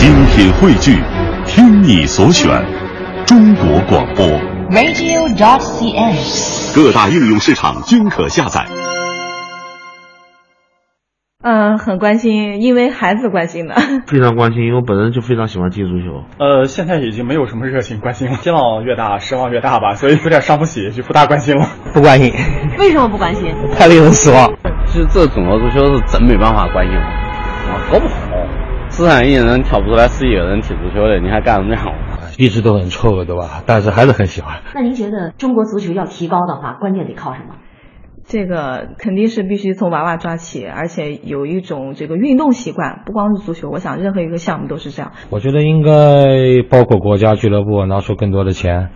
精品汇聚，听你所选，中国广播。radio.dot.cn，。各大应用市场均可下载。嗯，很关心，因为孩子关心的。非常关心，因为我本人就非常喜欢踢足球。呃，现在已经没有什么热情关心了，希望越大失望越大吧，所以有点伤不起，就不大关心了。不关心，为什么不关心？太令人失望。其实这中国足球是真没办法关心了，啊，搞不好十三亿人挑不出来十一个人踢足球的，你还干什么样？一直都很臭，对吧？但是还是很喜欢。那您觉得中国足球要提高的话，关键得靠什么？这个肯定是必须从娃娃抓起，而且有一种这个运动习惯，不光是足球，我想任何一个项目都是这样。我觉得应该包括国家俱乐部拿出更多的钱，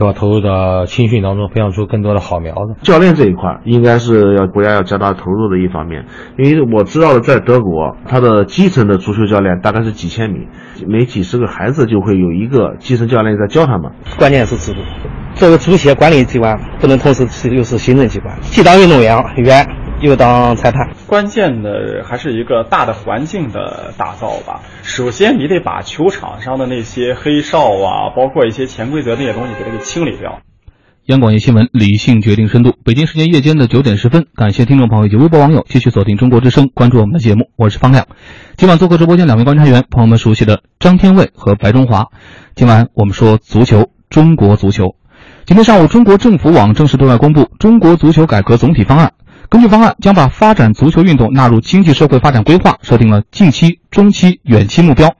对吧？投入到青训当中，培养出更多的好苗子。教练这一块应该是要国家要加大投入的一方面，因为我知道的，在德国，他的基层的足球教练大概是几千名，每几十个孩子就会有一个基层教练在教他们。关键是制度。作为足协管理机关，不能同时是又是行政机关，既当运动员员，又当裁判。关键的还是一个大的环境的打造吧。首先，你得把球场上的那些黑哨啊，包括一些潜规则那些东西，给它给清理掉。央广夜新闻，理性决定深度。北京时间夜间的九点十分，感谢听众朋友以及微博网友继续锁定中国之声，关注我们的节目。我是方亮。今晚做客直播间两位观察员，朋友们熟悉的张天卫和白中华。今晚我们说足球，中国足球。今天上午，中国政府网正式对外公布《中国足球改革总体方案》。根据方案，将把发展足球运动纳入经济社会发展规划，设定了近期、中期、远期目标，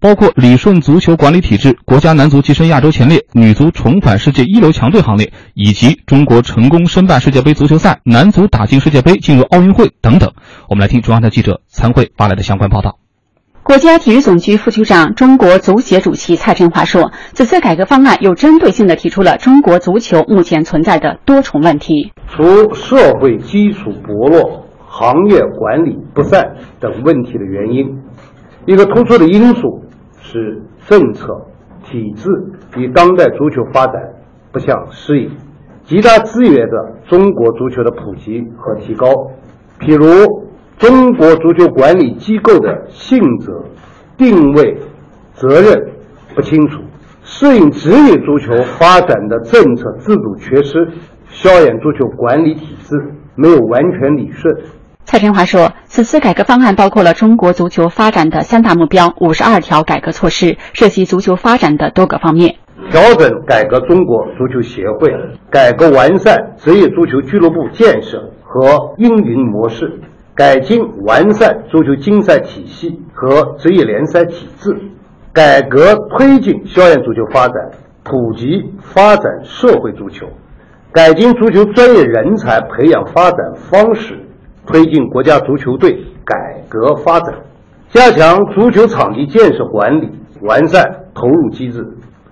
包括理顺足球管理体制、国家男足跻身亚洲前列、女足重返世界一流强队行列，以及中国成功申办世界杯足球赛、男足打进世界杯、进入奥运会等等。我们来听中央台记者参会发来的相关报道。国家体育总局副局长、中国足协主席蔡振华说：“此次改革方案有针对性地提出了中国足球目前存在的多重问题，除社会基础薄弱、行业管理不善等问题的原因，一个突出的因素是政策体制与当代足球发展不相适应，极大制约着中国足球的普及和提高。譬如，中国足球管理机构的性质、定位、责任不清楚，适应职业足球发展的政策制度缺失，校园足球管理体制没有完全理顺。蔡振华说，此次改革方案包括了中国足球发展的三大目标、五十二条改革措施，涉及足球发展的多个方面。调整改革中国足球协会，改革完善职业足球俱乐部建设和运营模式。改进完善足球竞赛体系和职业联赛体制，改革推进校园足球发展，普及发展社会足球，改进足球专业人才培养发展方式，推进国家足球队改革发展，加强足球场地建设管理，完善投入机制，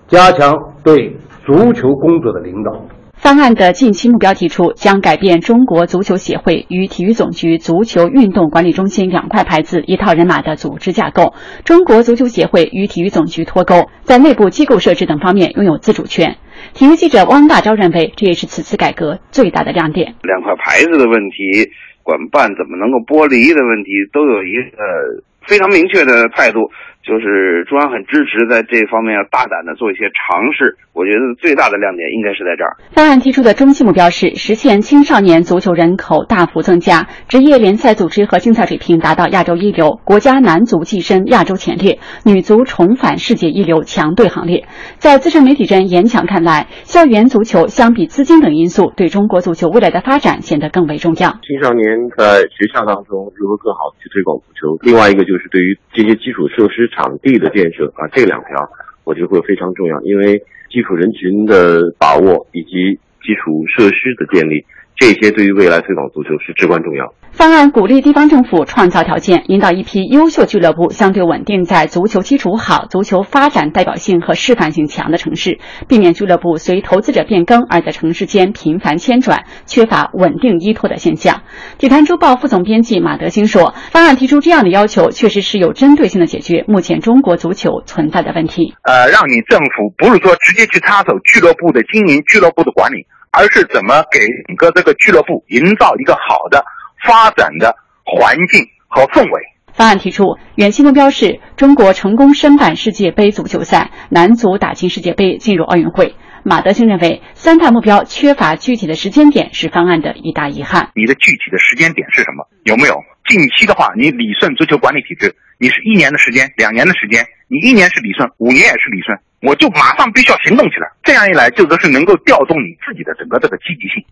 加强对足球工作的领导。方案的近期目标提出，将改变中国足球协会与体育总局足球运动管理中心两块牌子一套人马的组织架构。中国足球协会与体育总局脱钩，在内部机构设置等方面拥有自主权。体育记者汪大钊认为，这也是此次改革最大的亮点。两块牌子的问题，管办怎么能够剥离的问题，都有一个非常明确的态度。就是中央很支持在这方面要大胆的做一些尝试，我觉得最大的亮点应该是在这儿。方案提出的中期目标是实现青少年足球人口大幅增加，职业联赛组织和竞赛水平达到亚洲一流，国家男足跻身亚洲前列，女足重返世界一流强队行列。在资深媒体人严强看来，校园足球相比资金等因素，对中国足球未来的发展显得更为重要。青少年在学校当中如何更好的去推广足球，另外一个就是对于这些基础设施。场地的建设啊，这两条我觉得会非常重要，因为基础人群的把握以及基础设施的建立，这些对于未来推广足球是至关重要。方案鼓励地方政府创造条件，引导一批优秀俱乐部相对稳定在足球基础好、足球发展代表性和示范性强的城市，避免俱乐部随投资者变更而在城市间频繁迁转，缺乏稳定依托的现象。体坛周报副总编辑马德兴说，方案提出这样的要求，确实是有针对性的解决目前中国足球存在的问题。呃，让你政府不是说直接去插手俱乐部的经营、俱乐部的管理，而是怎么给整个这个俱乐部营造一个好的。发展的环境和氛围。方案提出，远期目标是中国成功申办世界杯足球赛，男足打进世界杯，进入奥运会。马德兴认为，三大目标缺乏具体的时间点是方案的一大遗憾。你的具体的时间点是什么？有没有？近期的话，你理顺足球管理体制，你是一年的时间、两年的时间，你一年是理顺，五年也是理顺，我就马上必须要行动起来。这样一来，就都是能够调动你自己的整个这个积极性。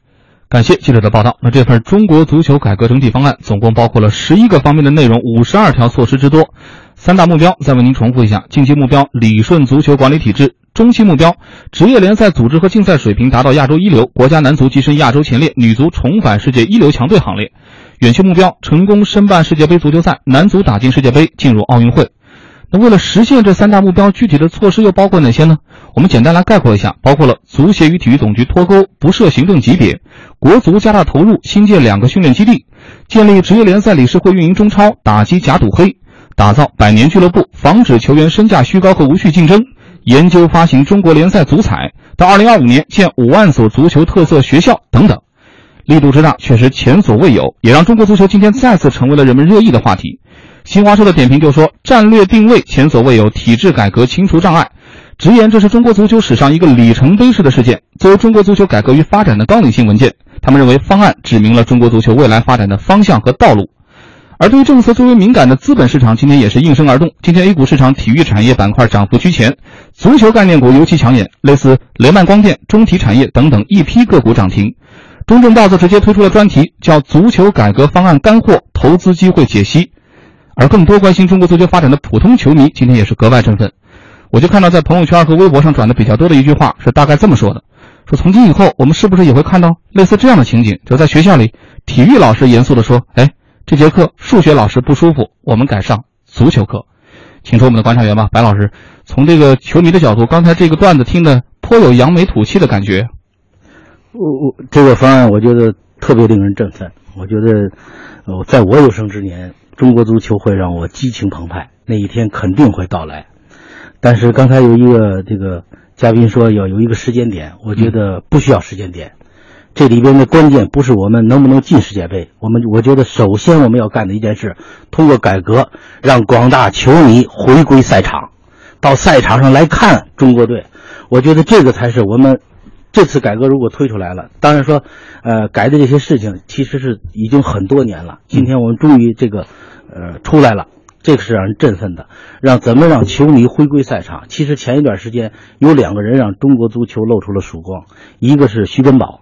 感谢记者的报道。那这份中国足球改革整体方案总共包括了十一个方面的内容，五十二条措施之多。三大目标再为您重复一下：近期目标理顺足球管理体制；中期目标职业联赛组织和竞赛水平达到亚洲一流，国家男足跻身亚洲前列，女足重返世界一流强队行列；远期目标成功申办世界杯足球赛，男足打进世界杯，进入奥运会。那为了实现这三大目标，具体的措施又包括哪些呢？我们简单来概括一下，包括了足协与体育总局脱钩，不设行政级别；国足加大投入，新建两个训练基地；建立职业联赛理事会运营中超，打击假赌黑；打造百年俱乐部，防止球员身价虚高和无序竞争；研究发行中国联赛足彩，到二零二五年建五万所足球特色学校等等。力度之大，确实前所未有，也让中国足球今天再次成为了人们热议的话题。新华社的点评就说：“战略定位前所未有，体制改革清除障碍。”直言这是中国足球史上一个里程碑式的事件。作为中国足球改革与发展的纲领性文件，他们认为方案指明了中国足球未来发展的方向和道路。而对于政策最为敏感的资本市场，今天也是应声而动。今天 A 股市场体育产业板块涨幅居前，足球概念股尤其抢眼，类似雷曼光电、中体产业等等一批个股涨停。中证报则直接推出了专题，叫《足球改革方案干货：投资机会解析》。而更多关心中国足球发展的普通球迷，今天也是格外振奋。我就看到在朋友圈和微博上转的比较多的一句话，是大概这么说的：说从今以后，我们是不是也会看到类似这样的情景？就在学校里，体育老师严肃地说：“哎，这节课数学老师不舒服，我们改上足球课。”请出我们的观察员吧，白老师。从这个球迷的角度，刚才这个段子听得颇有扬眉吐气的感觉。我我这个方案，我觉得特别令人振奋。我觉得，呃，在我有生之年。中国足球会让我激情澎湃，那一天肯定会到来。但是刚才有一个这个嘉宾说要有一个时间点，我觉得不需要时间点。这里边的关键不是我们能不能进世界杯，我们我觉得首先我们要干的一件事，通过改革让广大球迷回归赛场，到赛场上来看中国队。我觉得这个才是我们。这次改革如果推出来了，当然说，呃，改的这些事情其实是已经很多年了。今天我们终于这个，呃，出来了，这个是让人振奋的。让怎么让球迷回归赛场？其实前一段时间有两个人让中国足球露出了曙光，一个是徐根宝，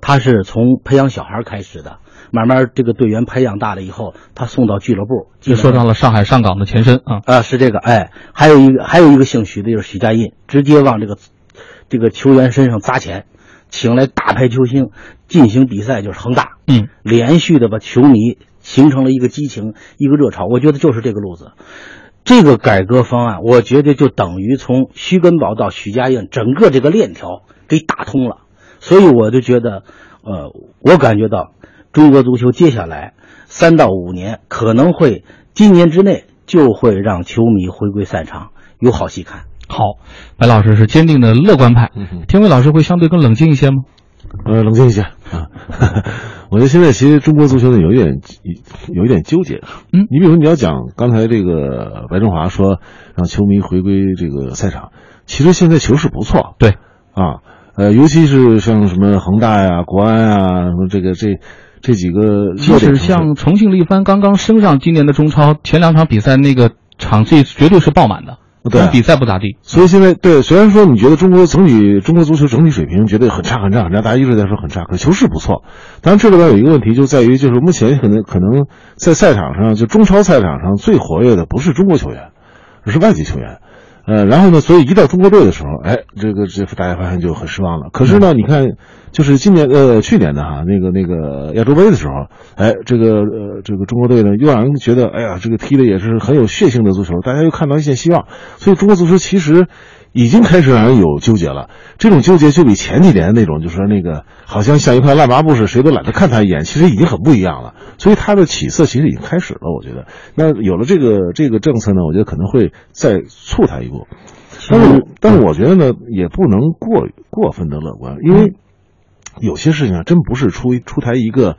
他是从培养小孩开始的，慢慢这个队员培养大了以后，他送到俱乐部，就说到了上海上港的前身啊啊，是这个哎，还有一个还有一个姓徐的就是许家印，直接往这个。这个球员身上砸钱，请来大牌球星进行比赛，就是恒大。嗯，连续的把球迷形成了一个激情，一个热潮。我觉得就是这个路子。这个改革方案，我觉得就等于从徐根宝到许家印整个这个链条给打通了。所以我就觉得，呃，我感觉到中国足球接下来三到五年可能会今年之内就会让球迷回归赛场，有好戏看。好，白老师是坚定的乐观派，天伟老师会相对更冷静一些吗？呃，冷静一些啊。我觉得现在其实中国足球呢有一点有一点纠结。嗯，你比如你要讲刚才这个白振华说让球迷回归这个赛场，其实现在球市不错。对，啊，呃，尤其是像什么恒大呀、国安啊，什么这个这这几个，即使像重庆力帆刚刚升上今年的中超，前两场比赛那个场地绝对是爆满的。对，比赛不咋地，所以现在对，虽然说你觉得中国整体中国足球整体水平觉得很差很差很差，大家一直在说很差，可球是不错。当然这里边有一个问题就在于，就是目前可能可能在赛场上，就中超赛场上最活跃的不是中国球员，而是外籍球员。呃，然后呢，所以一到中国队的时候，哎，这个这大家发现就很失望了。可是呢，你看，就是今年呃去年的哈，那个那个亚洲杯的时候，哎，这个呃这个中国队呢又让人觉得，哎呀，这个踢的也是很有血性的足球，大家又看到一线希望。所以中国足球其实。已经开始让人有纠结了，这种纠结就比前几年那种，就是说那个好像像一块烂抹布似的，谁都懒得看他一眼，其实已经很不一样了。所以他的起色其实已经开始了，我觉得。那有了这个这个政策呢，我觉得可能会再促他一步。但是，但是我觉得呢，也不能过过分的乐观，因为有些事情啊，真不是出出台一个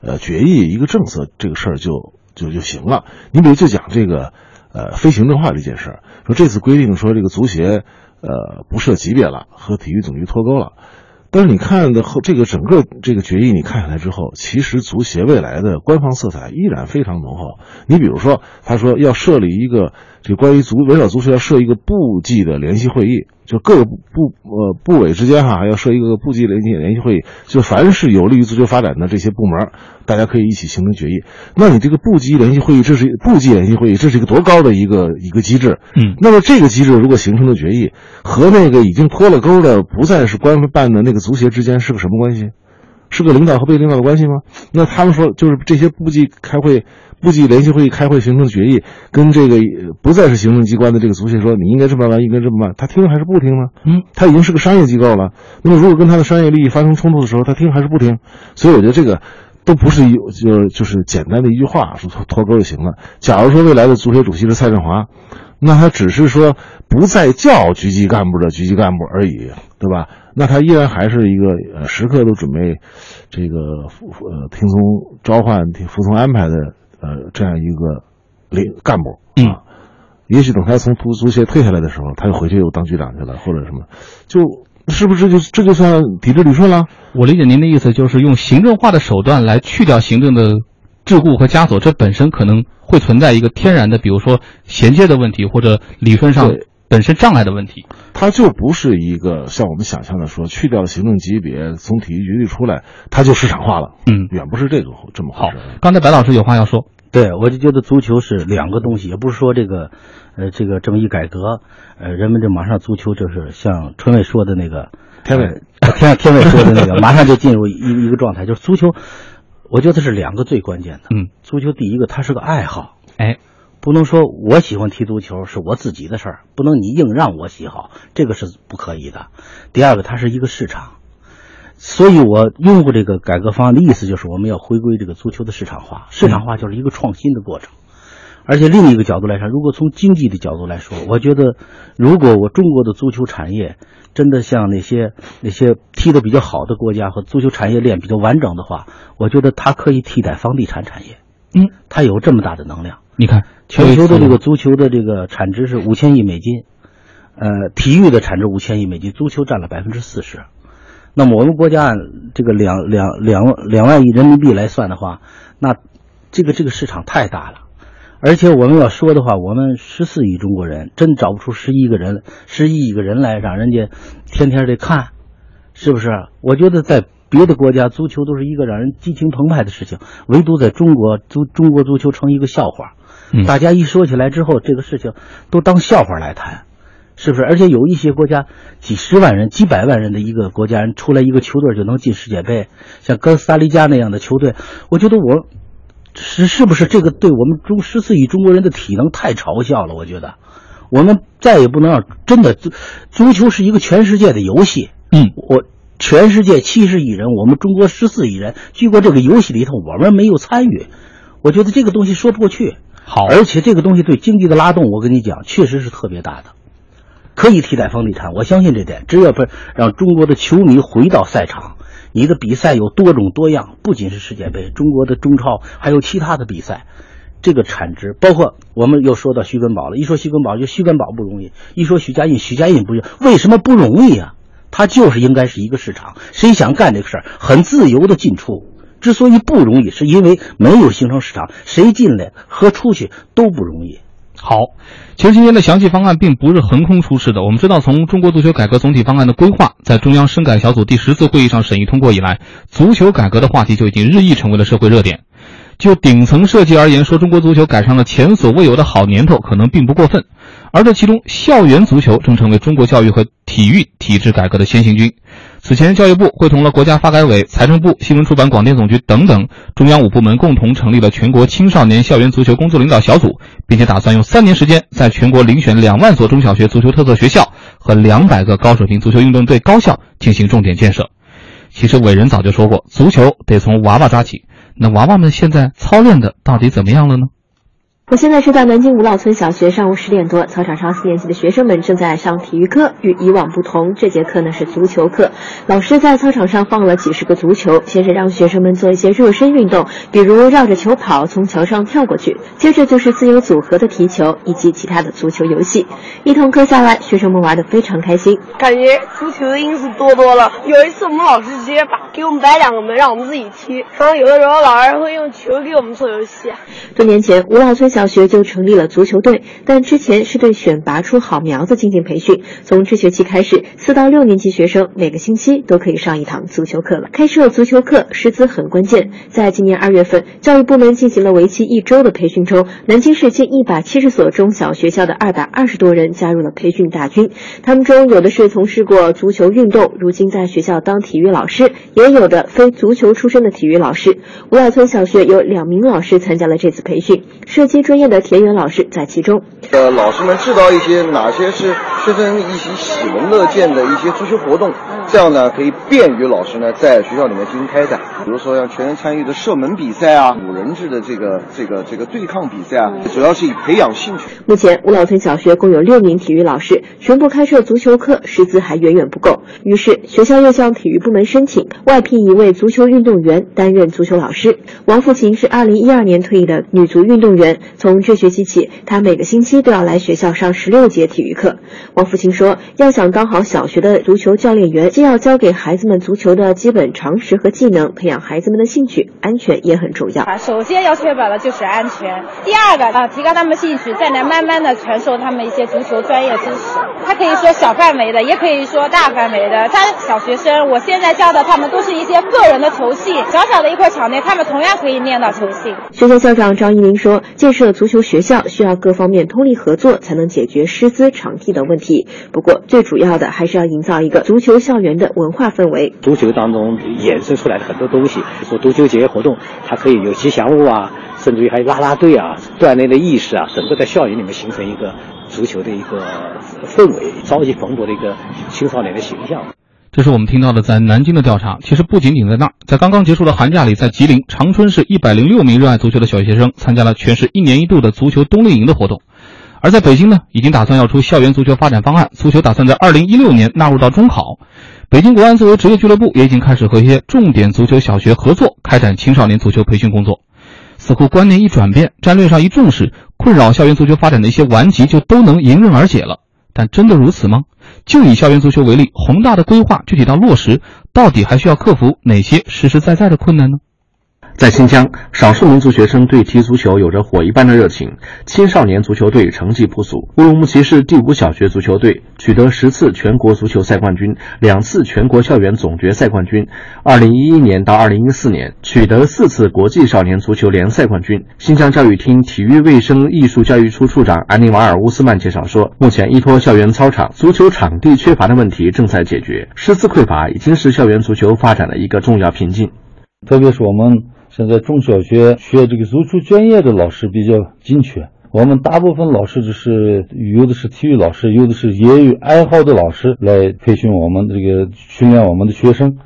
呃决议、一个政策这个事儿就就就行了。你比如就讲这个呃非行政化这件事儿，说这次规定说这个足协呃不设级别了，和体育总局脱钩了。但是你看的后这个整个这个决议你看下来之后，其实足协未来的官方色彩依然非常浓厚。你比如说，他说要设立一个这个关于足围绕足球要设一个部际的联席会议，就各个部呃部委之间哈还要设一个部际联席联席会议，就凡是有利于足球发展的这些部门，大家可以一起形成决议。那你这个部级联席会议，这是部级联席会议，这是一个多高的一个一个机制？嗯，那么这个机制如果形成了决议和那个已经脱了钩的不再是官办的那个足协之间是个什么关系？是个领导和被领导的关系吗？那他们说就是这些部级开会、部级联席会议开会形成决议，跟这个不再是行政机关的这个足协说你应该这么办，应该这么办，他听还是不听呢？嗯，他已经是个商业机构了。那么如果跟他的商业利益发生冲突的时候，他听还是不听？所以我觉得这个都不是一就就是简单的一句话说脱脱钩就行了。假如说未来的足协主席是蔡振华。那他只是说不再叫局级干部的局级干部而已，对吧？那他依然还是一个呃时刻都准备这个呃听从召唤、服从安排的呃这样一个领干部。嗯，也许等他从足足协退下来的时候，他又回去又当局长去了，或者什么，就是不是这就这就算抵制旅顺了？我理解您的意思就是用行政化的手段来去掉行政的。桎梏和枷锁，这本身可能会存在一个天然的，比如说衔接的问题，或者理论上本身障碍的问题。它就不是一个像我们想象的说，去掉了行政级别，从体育局里出来，它就市场化了。嗯，远不是这个这么好。刚才白老师有话要说，对我就觉得足球是两个东西，也不是说这个，呃，这个这么一改革，呃，人们就马上足球就是像春伟说的那个天伟，天天伟说的那个，马上就进入一一个状态，就是足球。我觉得是两个最关键的。嗯，足球第一个，它是个爱好，哎，不能说我喜欢踢足球是我自己的事儿，不能你硬让我喜好，这个是不可以的。第二个，它是一个市场，所以我拥护这个改革方案的意思就是我们要回归这个足球的市场化，市场化就是一个创新的过程。而且另一个角度来说，如果从经济的角度来说，我觉得如果我中国的足球产业真的像那些那些踢得比较好的国家和足球产业链比较完整的话，我觉得它可以替代房地产产业。嗯，它有这么大的能量。你看，全球的这个足球的这个产值是五千亿美金，呃，体育的产值五千亿美金，足球占了百分之四十。那么我们国家按这个两两两两万亿人民币来算的话，那这个这个市场太大了。而且我们要说的话，我们十四亿中国人真找不出十一个人、十一亿个人来让人家天天的看，是不是？我觉得在别的国家，足球都是一个让人激情澎湃的事情，唯独在中国足中国足球成一个笑话。大家一说起来之后，这个事情都当笑话来谈，是不是？而且有一些国家几十万人、几百万人的一个国家人出来一个球队就能进世界杯，像哥斯达黎加那样的球队，我觉得我。是是不是这个对我们中十四亿中国人的体能太嘲笑了？我觉得，我们再也不能让真的足足球是一个全世界的游戏。嗯，我全世界七十亿人，我们中国十四亿人，经过这个游戏里头我们没有参与，我觉得这个东西说不过去。好，而且这个东西对经济的拉动，我跟你讲，确实是特别大的，可以替代房地产，我相信这点。只要不让中国的球迷回到赛场。你的比赛有多种多样，不仅是世界杯，中国的中超还有其他的比赛，这个产值包括我们又说到徐根宝了。一说徐根宝，就徐根宝不容易；一说许家印，许家印不容易。为什么不容易啊？他就是应该是一个市场，谁想干这个事儿，很自由的进出。之所以不容易，是因为没有形成市场，谁进来和出去都不容易。好，其实今天的详细方案并不是横空出世的。我们知道，从中国足球改革总体方案的规划在中央深改小组第十次会议上审议通过以来，足球改革的话题就已经日益成为了社会热点。就顶层设计而言，说中国足球赶上了前所未有的好年头，可能并不过分。而这其中，校园足球正成为中国教育和体育体制改革的先行军。此前，教育部会同了国家发改委、财政部、新闻出版广电总局等等中央五部门，共同成立了全国青少年校园足球工作领导小组，并且打算用三年时间，在全国遴选两万所中小学足球特色学校和两百个高水平足球运动队高校进行重点建设。其实，伟人早就说过，足球得从娃娃抓起。那娃娃们现在操练的到底怎么样了呢？我现在是在南京五老村小学，上午十点多，操场上四年级的学生们正在上体育课。与以往不同，这节课呢是足球课。老师在操场上放了几十个足球，先是让学生们做一些热身运动，比如绕着球跑，从桥上跳过去。接着就是自由组合的踢球以及其他的足球游戏。一堂课下来，学生们玩得非常开心。感觉足球的因素多多了。有一次我们老师直接把给我们摆两个门，让我们自己踢。然后有的时候老师会用球给我们做游戏。多年前，五老村。小学就成立了足球队，但之前是对选拔出好苗子进行培训。从这学期开始，四到六年级学生每个星期都可以上一堂足球课了。开设足球课，师资很关键。在今年二月份，教育部门进行了为期一周的培训中，南京市近一百七十所中小学校的二百二十多人加入了培训大军。他们中有的是从事过足球运动，如今在学校当体育老师；也有的非足球出身的体育老师。五老村小学有两名老师参加了这次培训，涉及。专业的田园老师在其中。呃，老师们知道一些哪些是学生一起喜闻乐见的一些足球活动，这样呢可以便于老师呢在学校里面进行开展。比如说像全员参与的射门比赛啊，五人制的这个这个这个对抗比赛啊，主要是以培养兴趣。目前五老村小学共有六名体育老师，全部开设足球课，师资还远远不够。于是学校又向体育部门申请外聘一位足球运动员担任足球老师。王富琴是二零一二年退役的女足运动员。从这学期起，他每个星期都要来学校上十六节体育课。王福清说：“要想当好小学的足球教练员，既要教给孩子们足球的基本常识和技能，培养孩子们的兴趣，安全也很重要。啊，首先要确保的就是安全。第二个啊，提高他们兴趣，再来慢慢的传授他们一些足球专业知识。他可以说小范围的，也可以说大范围的。他小学生，我现在教的他们都是一些个人的球性，小小的一块场内，他们同样可以练到球性。”学校校长张一鸣说：“建设。”足球学校需要各方面通力合作，才能解决师资、场地的问题。不过，最主要的还是要营造一个足球校园的文化氛围。足球当中衍生出来的很多东西，比如说足球节活动，它可以有吉祥物啊，甚至于还有啦啦队啊，锻炼的意识啊，整个在校园里面形成一个足球的一个氛围，朝气蓬勃的一个青少年的形象。这是我们听到的在南京的调查。其实不仅仅在那儿，在刚刚结束的寒假里，在吉林长春市一百零六名热爱足球的小学生参加了全市一年一度的足球冬令营的活动。而在北京呢，已经打算要出校园足球发展方案，足球打算在二零一六年纳入到中考。北京国安作为职业俱乐部，也已经开始和一些重点足球小学合作，开展青少年足球培训工作。似乎观念一转变，战略上一重视，困扰校园足球发展的一些顽疾就都能迎刃而解了。但真的如此吗？就以校园足球为例，宏大的规划具体到落实，到底还需要克服哪些实实在在的困难呢？在新疆，少数民族学生对踢足球有着火一般的热情。青少年足球队成绩不俗，乌鲁木齐市第五小学足球队取得十次全国足球赛冠军，两次全国校园总决赛冠军。二零一一年到二零一四年，取得四次国际少年足球联赛冠军。新疆教育厅体育卫生艺术教育处处长安尼瓦尔乌斯曼介绍说，目前依托校园操场、足球场地缺乏的问题正在解决，师资匮乏已经是校园足球发展的一个重要瓶颈。特别是我们。现在中小学学这个足球专业的老师比较紧缺，我们大部分老师就是有的是体育老师，有的是业余爱好的老师来培训我们这个训练我们的学生。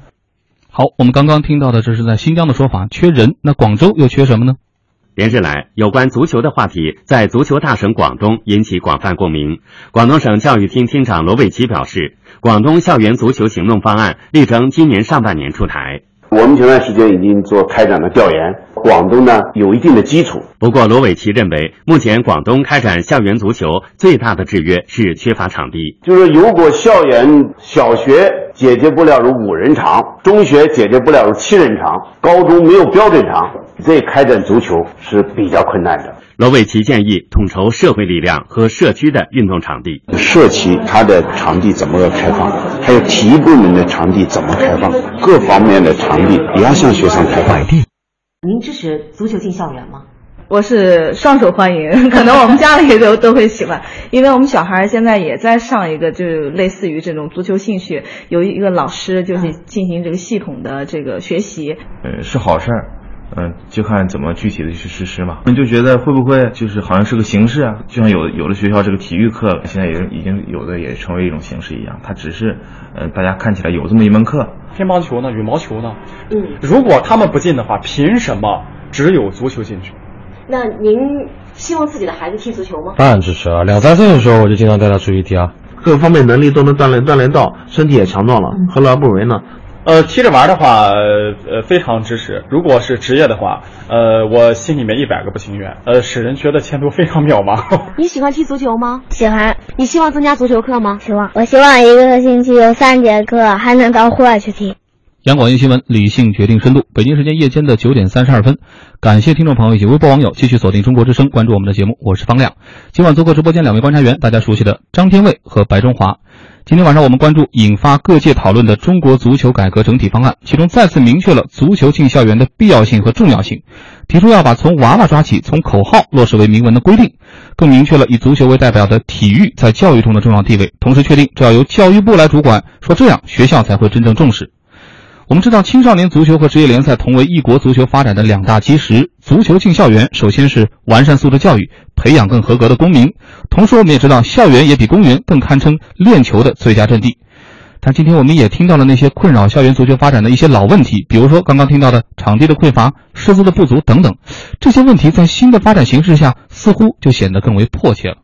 好，我们刚刚听到的这是在新疆的说法，缺人。那广州又缺什么呢？连日来，有关足球的话题在足球大省广东引起广泛共鸣。广东省教育厅厅长罗伟奇表示，广东校园足球行动方案力争今年上半年出台。我们前段时间已经做开展了调研，广东呢有一定的基础。不过，罗伟奇认为，目前广东开展校园足球最大的制约是缺乏场地。就是如果校园小学解决不了如五人场，中学解决不了如七人场，高中没有标准场，这开展足球是比较困难的。罗伟奇建议统筹社会力量和社区的运动场地。社区它的场地怎么个开放？还有体育部门的场地怎么开放？各方面的场地也要向学生开放。您支持足球进校园吗？我是双手欢迎，可能我们家里都 都会喜欢，因为我们小孩现在也在上一个，就是类似于这种足球兴趣，有一个老师就是进行这个系统的这个学习。嗯，是好事儿。嗯，就看怎么具体的去实施嘛。你就觉得会不会就是好像是个形式啊？就像有有的学校这个体育课现在也已经有的也成为一种形式一样，它只是，呃，大家看起来有这么一门课。乒乓球呢？羽毛球呢？嗯。如果他们不进的话，凭什么只有足球进去？那您希望自己的孩子踢足球吗？当然支持啊！两三岁的时候我就经常带他出去踢啊。各方面能力都能锻炼锻炼到，身体也强壮了，何乐而不为呢？呃，踢着玩的话，呃，非常支持。如果是职业的话，呃，我心里面一百个不情愿，呃，使人觉得前途非常渺茫。你喜欢踢足球吗？喜欢。你希望增加足球课吗？希望。我希望一个星期有三节课，还能到户外去踢。央广夜新闻，理性决定深度。北京时间夜间的九点三十二分，感谢听众朋友以及微博网友继续锁定中国之声，关注我们的节目。我是方亮。今晚做客直播间两位观察员，大家熟悉的张天卫和白中华。今天晚上我们关注引发各界讨论的中国足球改革整体方案，其中再次明确了足球进校园的必要性和重要性，提出要把从娃娃抓起、从口号落实为明文的规定，更明确了以足球为代表的体育在教育中的重要地位，同时确定这要由教育部来主管，说这样学校才会真正重视。我们知道，青少年足球和职业联赛同为一国足球发展的两大基石。足球进校园，首先是完善素质教育，培养更合格的公民。同时，我们也知道，校园也比公园更堪称练球的最佳阵地。但今天我们也听到了那些困扰校园足球发展的一些老问题，比如说刚刚听到的场地的匮乏、师资的不足等等。这些问题在新的发展形势下，似乎就显得更为迫切了。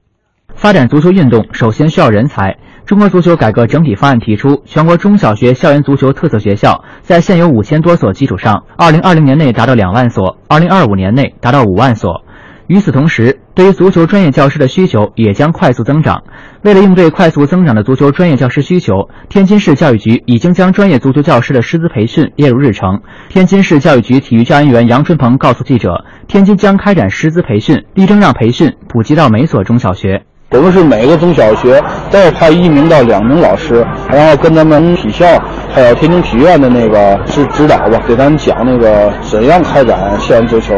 发展足球运动，首先需要人才。中国足球改革整体方案提出，全国中小学校园足球特色学校在现有五千多所基础上，二零二零年内达到两万所，二零二五年内达到五万所。与此同时，对于足球专业教师的需求也将快速增长。为了应对快速增长的足球专业教师需求，天津市教育局已经将专业足球教师的师资培训列入日程。天津市教育局体育教研员杨春鹏告诉记者，天津将开展师资培训，力争让培训普及到每所中小学。我们是每个中小学都要派一名到两名老师，然后跟咱们体校还有天津体院的那个指指导吧，给咱们讲那个怎样开展校园足球，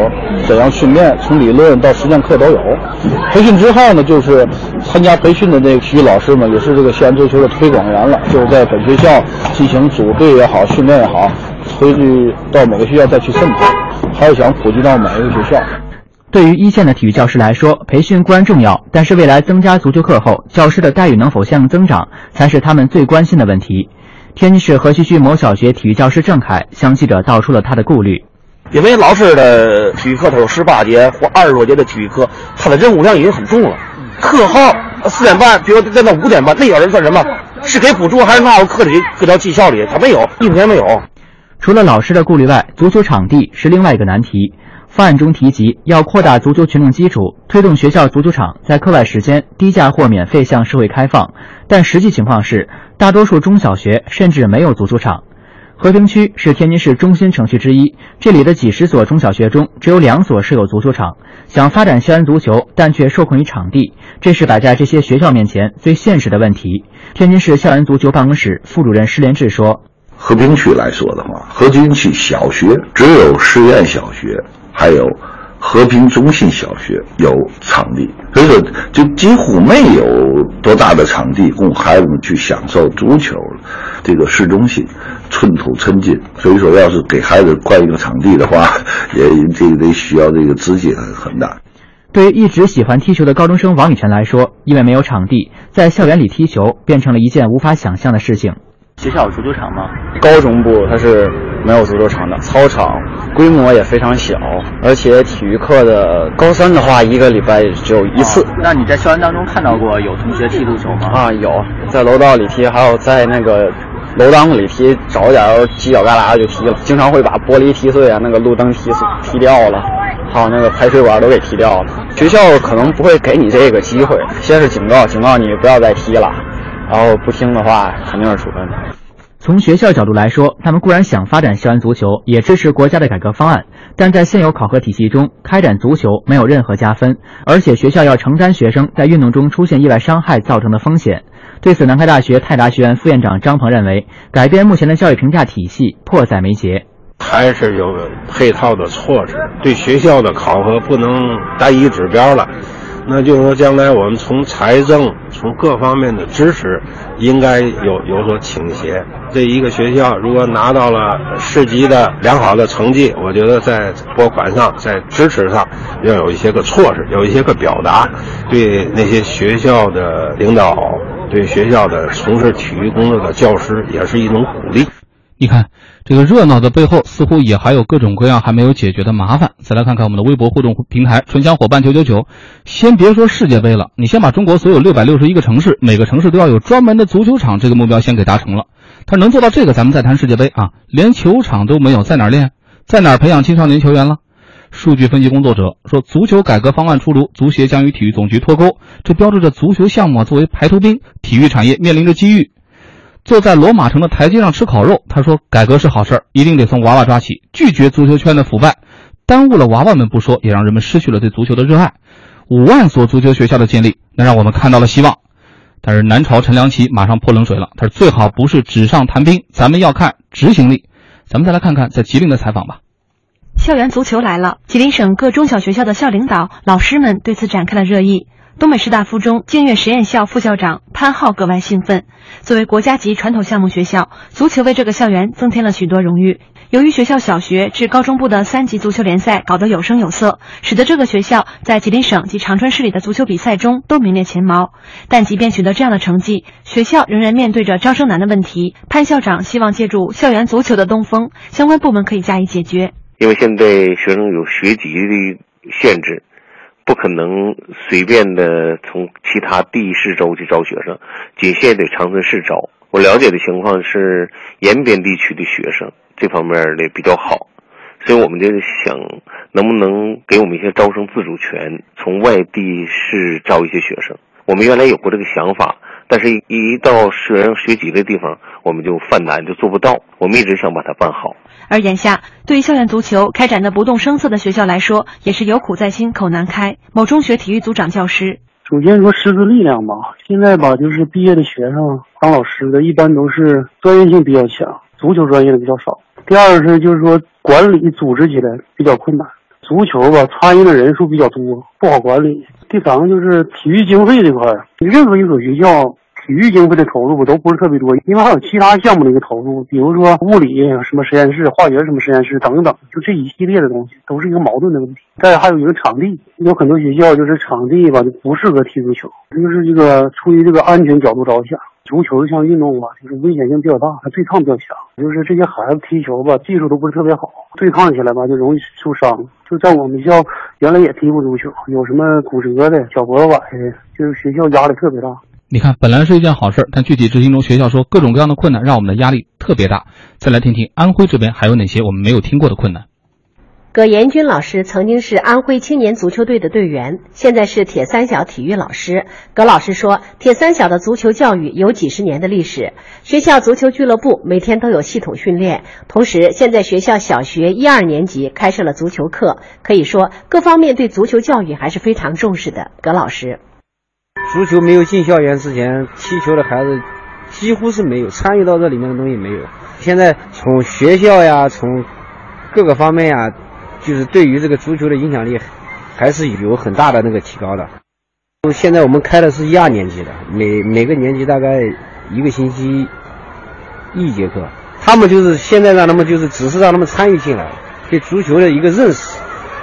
怎样训练，从理论到实践课都有。培训之后呢，就是参加培训的那个体育老师们也是这个校园足球的推广员了，就是在本学校进行组队也好，训练也好，回去到每个学校再去渗透，还是想普及到每一个学校。对于一线的体育教师来说，培训固然重要，但是未来增加足球课后，教师的待遇能否相应增长，才是他们最关心的问题。天津市河西区某小学体育教师郑凯向记者道出了他的顾虑：因为老师的体育课他有十八节或二十多节的体育课，他的任务量已经很重了。课后四点半，比如再到五点半，那有人算什么？是给补助还是纳入课里课条绩效里？他没有，一分钱没有。除了老师的顾虑外，足球场地是另外一个难题。方案中提及要扩大足球群众基础，推动学校足球场在课外时间低价或免费向社会开放。但实际情况是，大多数中小学甚至没有足球场。和平区是天津市中心城区之一，这里的几十所中小学中只有两所设有足球场。想发展校园足球，但却受困于场地，这是摆在这些学校面前最现实的问题。天津市校园足球办公室副主任施连志说：“和平区来说的话，和平区小学只有实验小学。”还有和平中心小学有场地，所以说就几乎没有多大的场地供孩子们去享受足球。这个市中心寸土寸金，所以说要是给孩子换一个场地的话，也这个得需要这个资金很大。对于一直喜欢踢球的高中生王雨辰来说，因为没有场地，在校园里踢球变成了一件无法想象的事情。学校有足球场吗？高中部它是没有足球场的，操场规模也非常小，而且体育课的高三的话，一个礼拜只有一次。那你在校园当中看到过有同学踢足球吗？啊，有，在楼道里踢，还有在那个楼道里踢，找点犄角旮旯就踢了。经常会把玻璃踢碎啊，那个路灯踢踢掉了，还有那个排水管都给踢掉了。学校可能不会给你这个机会，先是警告，警告你不要再踢了。然后不听的话，肯定是处分的。从学校角度来说，他们固然想发展校园足球，也支持国家的改革方案，但在现有考核体系中，开展足球没有任何加分，而且学校要承担学生在运动中出现意外伤害造成的风险。对此，南开大学泰达学院副院长张鹏认为，改变目前的教育评价体系迫在眉睫，还是有配套的措施，对学校的考核不能单一指标了。那就是说，将来我们从财政、从各方面的支持，应该有有所倾斜。这一个学校如果拿到了市级的良好的成绩，我觉得在拨款上、在支持上，要有一些个措施，有一些个表达，对那些学校的领导、对学校的从事体育工作的教师，也是一种鼓励。你看，这个热闹的背后，似乎也还有各种各样还没有解决的麻烦。再来看看我们的微博互动平台“春江伙伴九九九”，先别说世界杯了，你先把中国所有六百六十一个城市，每个城市都要有专门的足球场，这个目标先给达成了。他能做到这个，咱们再谈世界杯啊！连球场都没有，在哪练？在哪儿培养青少年球员了？数据分析工作者说，足球改革方案出炉，足协将与体育总局脱钩，这标志着足球项目作为排头兵，体育产业面临着机遇。坐在罗马城的台阶上吃烤肉，他说：“改革是好事儿，一定得从娃娃抓起，拒绝足球圈的腐败，耽误了娃娃们不说，也让人们失去了对足球的热爱。五万所足球学校的建立，能让我们看到了希望。但是南朝陈良奇马上泼冷水了，他说：最好不是纸上谈兵，咱们要看执行力。咱们再来看看在吉林的采访吧。校园足球来了，吉林省各中小学校的校领导、老师们对此展开了热议。东北师大附中建岳实验校副校长潘浩格外兴奋。作为国家级传统项目学校，足球为这个校园增添了许多荣誉。由于学校小学至高中部的三级足球联赛搞得有声有色，使得这个学校在吉林省及长春市里的足球比赛中都名列前茅。但即便取得这样的成绩，学校仍然面对着招生难的问题。潘校长希望借助校园足球的东风，相关部门可以加以解决。因为现在学生有学籍的限制。不可能随便的从其他地市州去招学生，仅限于长春市招。我了解的情况是延边地区的学生这方面的比较好，所以我们就想能不能给我们一些招生自主权，从外地市招一些学生。我们原来有过这个想法，但是一到学生学籍的地方，我们就犯难，就做不到。我们一直想把它办好。而眼下，对于校园足球开展的不动声色的学校来说，也是有苦在心，口难开。某中学体育组长教师，首先说师资力量吧，现在吧，就是毕业的学生当老师的，一般都是专业性比较强，足球专业的比较少。第二是就是说管理组织起来比较困难，足球吧参与的人数比较多，不好管理。第三个就是体育经费这块儿，任何一所学校。体育经费的投入都不是特别多，因为还有其他项目的一个投入，比如说物理什么实验室、化学什么实验室等等，就这一系列的东西都是一个矛盾的问题。再还有一个场地，有很多学校就是场地吧就不适合踢足球，就是这个出于这个安全角度着想，足球这项运动吧就是危险性比较大，它对抗比较强，就是这些孩子踢球吧技术都不是特别好，对抗起来吧就容易受伤。就在我们学校原来也踢过足球，有什么骨折的、脚脖子崴的，就是学校压力特别大。你看，本来是一件好事，但具体执行中，学校说各种各样的困难，让我们的压力特别大。再来听听安徽这边还有哪些我们没有听过的困难。葛延军老师曾经是安徽青年足球队的队员，现在是铁三小体育老师。葛老师说，铁三小的足球教育有几十年的历史，学校足球俱乐部每天都有系统训练，同时现在学校小学一二年级开设了足球课，可以说各方面对足球教育还是非常重视的。葛老师。足球没有进校园之前，踢球的孩子几乎是没有参与到这里面的东西没有。现在从学校呀，从各个方面呀，就是对于这个足球的影响力还是有很大的那个提高的。现在我们开的是一二年级的，每每个年级大概一个星期一节课。他们就是现在让他们就是只是让他们参与进来，对足球的一个认识。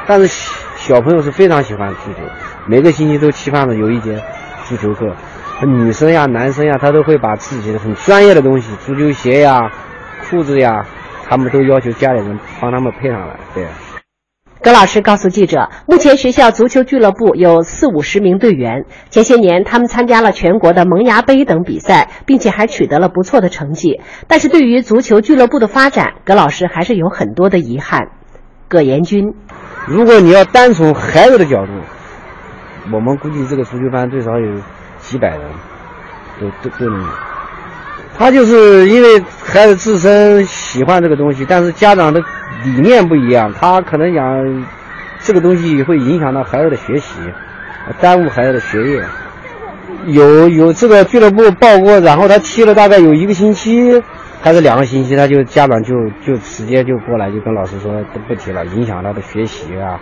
但是小朋友是非常喜欢足球，每个星期都期盼着有一节。足球课，女生呀、男生呀，他都会把自己的很专业的东西，足球鞋呀、裤子呀，他们都要求家里人帮他们配上来。对。葛老师告诉记者，目前学校足球俱乐部有四五十名队员，前些年他们参加了全国的萌芽杯等比赛，并且还取得了不错的成绩。但是对于足球俱乐部的发展，葛老师还是有很多的遗憾。葛延军，如果你要单从孩子的角度。我们估计这个足球班最少有几百人，都都都能有。他就是因为孩子自身喜欢这个东西，但是家长的理念不一样，他可能讲这个东西会影响到孩子的学习，耽误孩子的学业。有有这个俱乐部报过，然后他踢了大概有一个星期还是两个星期，他就家长就就直接就过来就跟老师说都不踢了，影响他的学习啊。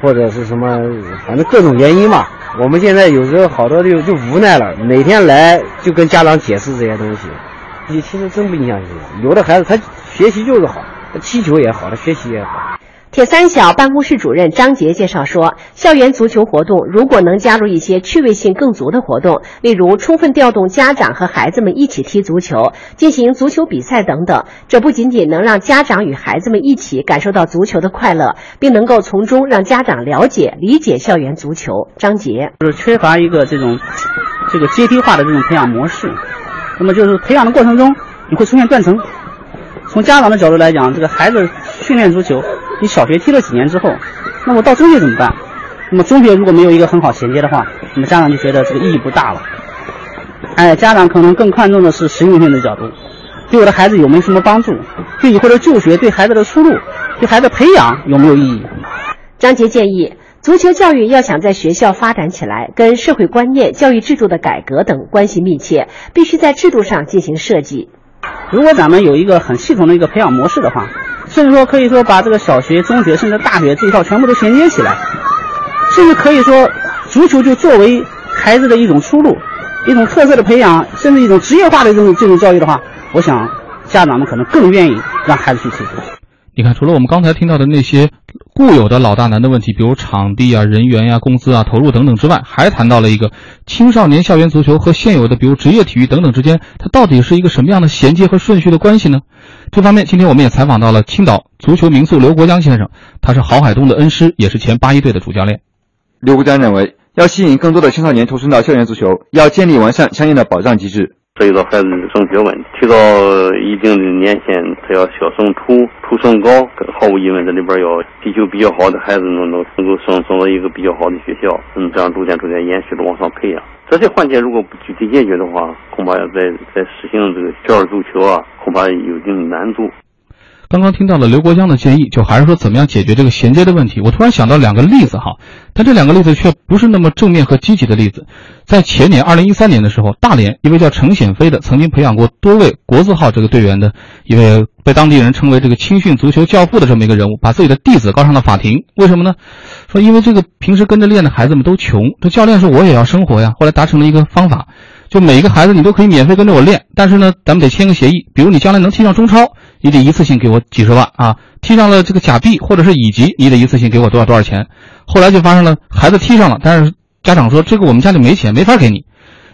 或者是什么，反正各种原因嘛。我们现在有时候好多就就无奈了，每天来就跟家长解释这些东西。你其实真不影响学习，有的孩子他学习就是好，他踢球也好，他学习也好。铁三小办公室主任张杰介绍说，校园足球活动如果能加入一些趣味性更足的活动，例如充分调动家长和孩子们一起踢足球、进行足球比赛等等，这不仅仅能让家长与孩子们一起感受到足球的快乐，并能够从中让家长了解、理解校园足球。张杰就是缺乏一个这种这个阶梯化的这种培养模式，那么就是培养的过程中你会出现断层。从家长的角度来讲，这个孩子训练足球。你小学踢了几年之后，那么到中学怎么办？那么中学如果没有一个很好衔接的话，那么家长就觉得这个意义不大了。哎，家长可能更看重的是实用性的角度，对我的孩子有没有什么帮助？对以后的就学、对孩子的出路、对孩子培养有没有意义？张杰建议，足球教育要想在学校发展起来，跟社会观念、教育制度的改革等关系密切，必须在制度上进行设计。如果咱们有一个很系统的一个培养模式的话。甚至说可以说把这个小学、中学甚至大学这一套全部都衔接起来，甚至可以说足球就作为孩子的一种出路、一种特色的培养，甚至一种职业化的这种这种教育的话，我想家长们可能更愿意让孩子去踢足球。你看，除了我们刚才听到的那些固有的老大难的问题，比如场地啊、人员呀、工资啊、投入等等之外，还谈到了一个青少年校园足球和现有的比如职业体育等等之间，它到底是一个什么样的衔接和顺序的关系呢？这方面，今天我们也采访到了青岛足球名宿刘国江先生，他是郝海东的恩师，也是前八一队的主教练。刘国江认为，要吸引更多的青少年投身到校园足球，要建立完善相应的保障机制。涉及到孩子的升学问题，提到一定的年限，他要小升初，初升高，毫无疑问，这里边要踢球比较好的孩子能能能够升升到一个比较好的学校，嗯，这样逐渐逐渐延续的往上培养。这些环节如果不具体解决的话，恐怕要在在实行这个校足球啊，恐怕有一定的难度。刚刚听到了刘国江的建议，就还是说怎么样解决这个衔接的问题。我突然想到两个例子哈，但这两个例子却不是那么正面和积极的例子。在前年二零一三年的时候，大连一位叫程显飞的，曾经培养过多位国字号这个队员的一位被当地人称为这个青训足球教父的这么一个人物，把自己的弟子告上了法庭。为什么呢？说因为这个平时跟着练的孩子们都穷，这教练说我也要生活呀。后来达成了一个方法。就每一个孩子你都可以免费跟着我练，但是呢，咱们得签个协议，比如你将来能踢上中超，你得一次性给我几十万啊；踢上了这个假币或者是乙级，你得一次性给我多少多少钱。后来就发生了，孩子踢上了，但是家长说这个我们家里没钱，没法给你。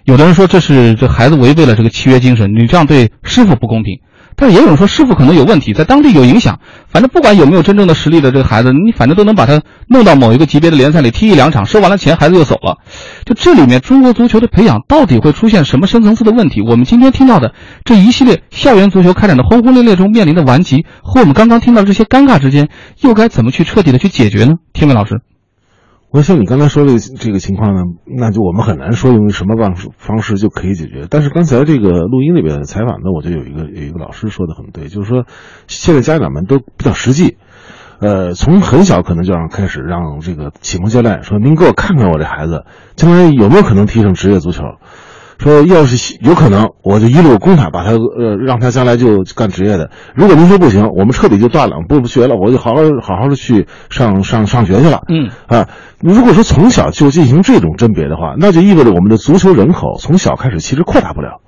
有的人说这是这孩子违背了这个契约精神，你这样对师傅不公平。但也有人说师傅可能有问题，在当地有影响。反正不管有没有真正的实力的这个孩子，你反正都能把他弄到某一个级别的联赛里踢一两场，收完了钱孩子就走了。就这里面中国足球的培养到底会出现什么深层次的问题？我们今天听到的这一系列校园足球开展的轰轰烈烈中面临的顽疾，和我们刚刚听到这些尴尬之间，又该怎么去彻底的去解决呢？天伟老师。那像你刚才说的这个情况呢，那就我们很难说用什么办法方式就可以解决。但是刚才这个录音里边采访呢，我就有一个有一个老师说的很对，就是说现在家长们都比较实际，呃，从很小可能就让开始让这个启蒙教练说，您给我看看我这孩子将来有没有可能踢上职业足球。说要是有可能，我就一路攻他，把他呃，让他将来就干职业的。如果您说不行，我们彻底就断了，不不学了，我就好好好好的去上上上学去了。嗯啊，如果说从小就进行这种甄别的话，那就意味着我们的足球人口从小开始其实扩大不了。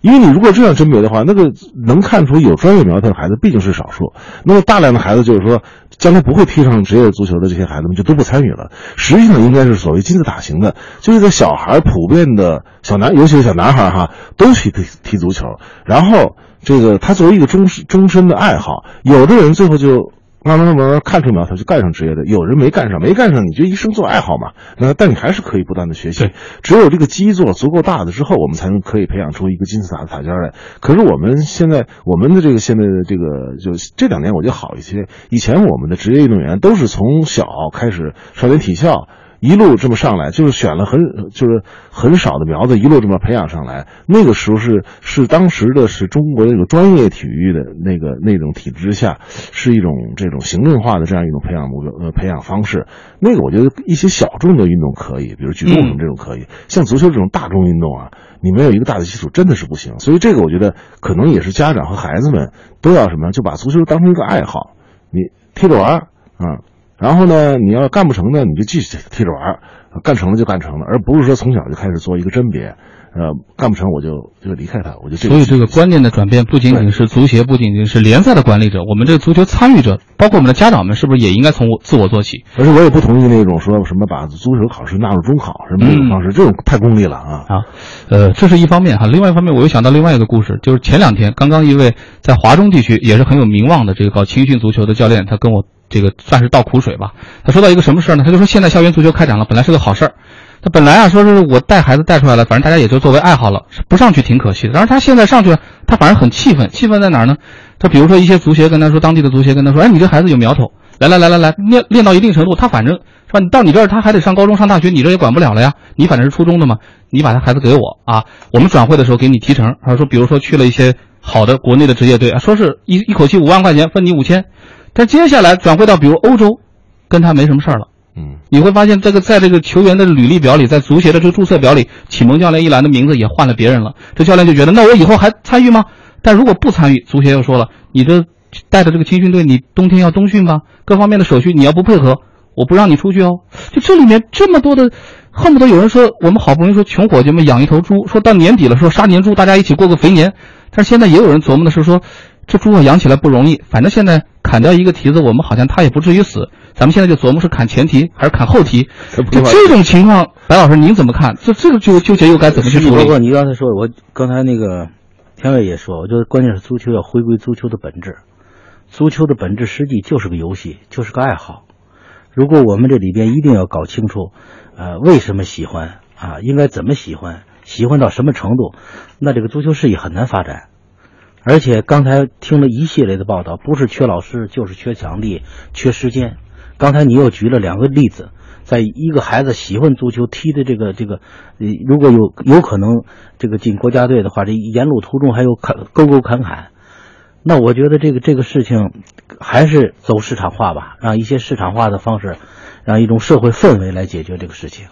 因为你如果这样甄别的话，那个能看出有专业苗头的孩子毕竟是少数，那么大量的孩子就是说，将来不会踢上职业足球的这些孩子们就都不参与了。实际上应该是所谓金字塔型的，就是在小孩普遍的小男，尤其是小男孩哈，都去踢踢足球，然后这个他作为一个终终身的爱好，有的人最后就。慢慢慢慢看出苗头就干上职业的，有人没干上，没干上你就一生做爱好嘛。那但你还是可以不断的学习。只有这个基座足够大的之后，我们才能可以培养出一个金字塔的塔尖来。可是我们现在我们的这个现在的这个就这两年我就好一些。以前我们的职业运动员都是从小开始少年体校。一路这么上来，就是选了很就是很少的苗子，一路这么培养上来。那个时候是是当时的是中国那个专业体育的那个那种体制下，是一种这种行政化的这样一种培养目标呃培养方式。那个我觉得一些小众的运动可以，比如举重这种可以，像足球这种大众运动啊，你没有一个大的基础真的是不行。所以这个我觉得可能也是家长和孩子们都要什么，就把足球当成一个爱好，你踢着玩啊。然后呢，你要干不成呢，你就继续踢着玩干成了就干成了，而不是说从小就开始做一个甄别。呃，干不成我就就离开他，我就这所以这个观念的转变不仅仅是足协，不仅仅是联赛的管理者，我们这个足球参与者，包括我们的家长们，是不是也应该从我自我做起？而且我也不同意那种说什么把足球考试纳入中考什么这种方式，这种太功利了啊啊！呃，这是一方面哈，另外一方面我又想到另外一个故事，就是前两天刚刚一位在华中地区也是很有名望的这个搞青训足球的教练，他跟我这个算是倒苦水吧。他说到一个什么事儿呢？他就说现在校园足球开展了，本来是个好事儿。他本来啊说是我带孩子带出来了，反正大家也就作为爱好了，不上去挺可惜的。但是他现在上去了，他反而很气愤，气愤在哪儿呢？他比如说一些足协跟他说，当地的足协跟他说，哎，你这孩子有苗头，来来来来来，练练到一定程度，他反正是吧？你到你这儿他还得上高中上大学，你这也管不了了呀。你反正是初中的嘛，你把他孩子给我啊，我们转会的时候给你提成。他说，比如说去了一些好的国内的职业队，说是一一口气五万块钱分你五千，但接下来转会到比如欧洲，跟他没什么事儿了。嗯，你会发现这个在这个球员的履历表里，在足协的这个注册表里，启蒙教练一栏的名字也换了别人了。这教练就觉得，那我以后还参与吗？但如果不参与，足协又说了，你这带着这个青训队，你冬天要冬训吧，各方面的手续你要不配合，我不让你出去哦。就这里面这么多的，恨不得有人说，我们好不容易说穷伙计们养一头猪，说到年底了，说杀年猪，大家一起过个肥年。但是现在也有人琢磨的是说，这猪啊养起来不容易，反正现在砍掉一个蹄子，我们好像它也不至于死。咱们现在就琢磨是砍前蹄还是砍后蹄，就这种情况，白老师您怎么看？这这个纠纠结又该怎么去处理？包括你刚才说，我刚才那个田伟也说，我觉得关键是足球要回归足球的本质，足球的本质实际就是个游戏，就是个爱好。如果我们这里边一定要搞清楚，呃，为什么喜欢啊，应该怎么喜欢，喜欢到什么程度，那这个足球事业很难发展。而且刚才听了一系列的报道，不是缺老师，就是缺场地，缺时间。刚才你又举了两个例子，在一个孩子喜欢足球踢的这个这个，如果有有可能这个进国家队的话，这沿路途中还有坎沟沟坎坎，那我觉得这个这个事情还是走市场化吧，让一些市场化的方式，让一种社会氛围来解决这个事情。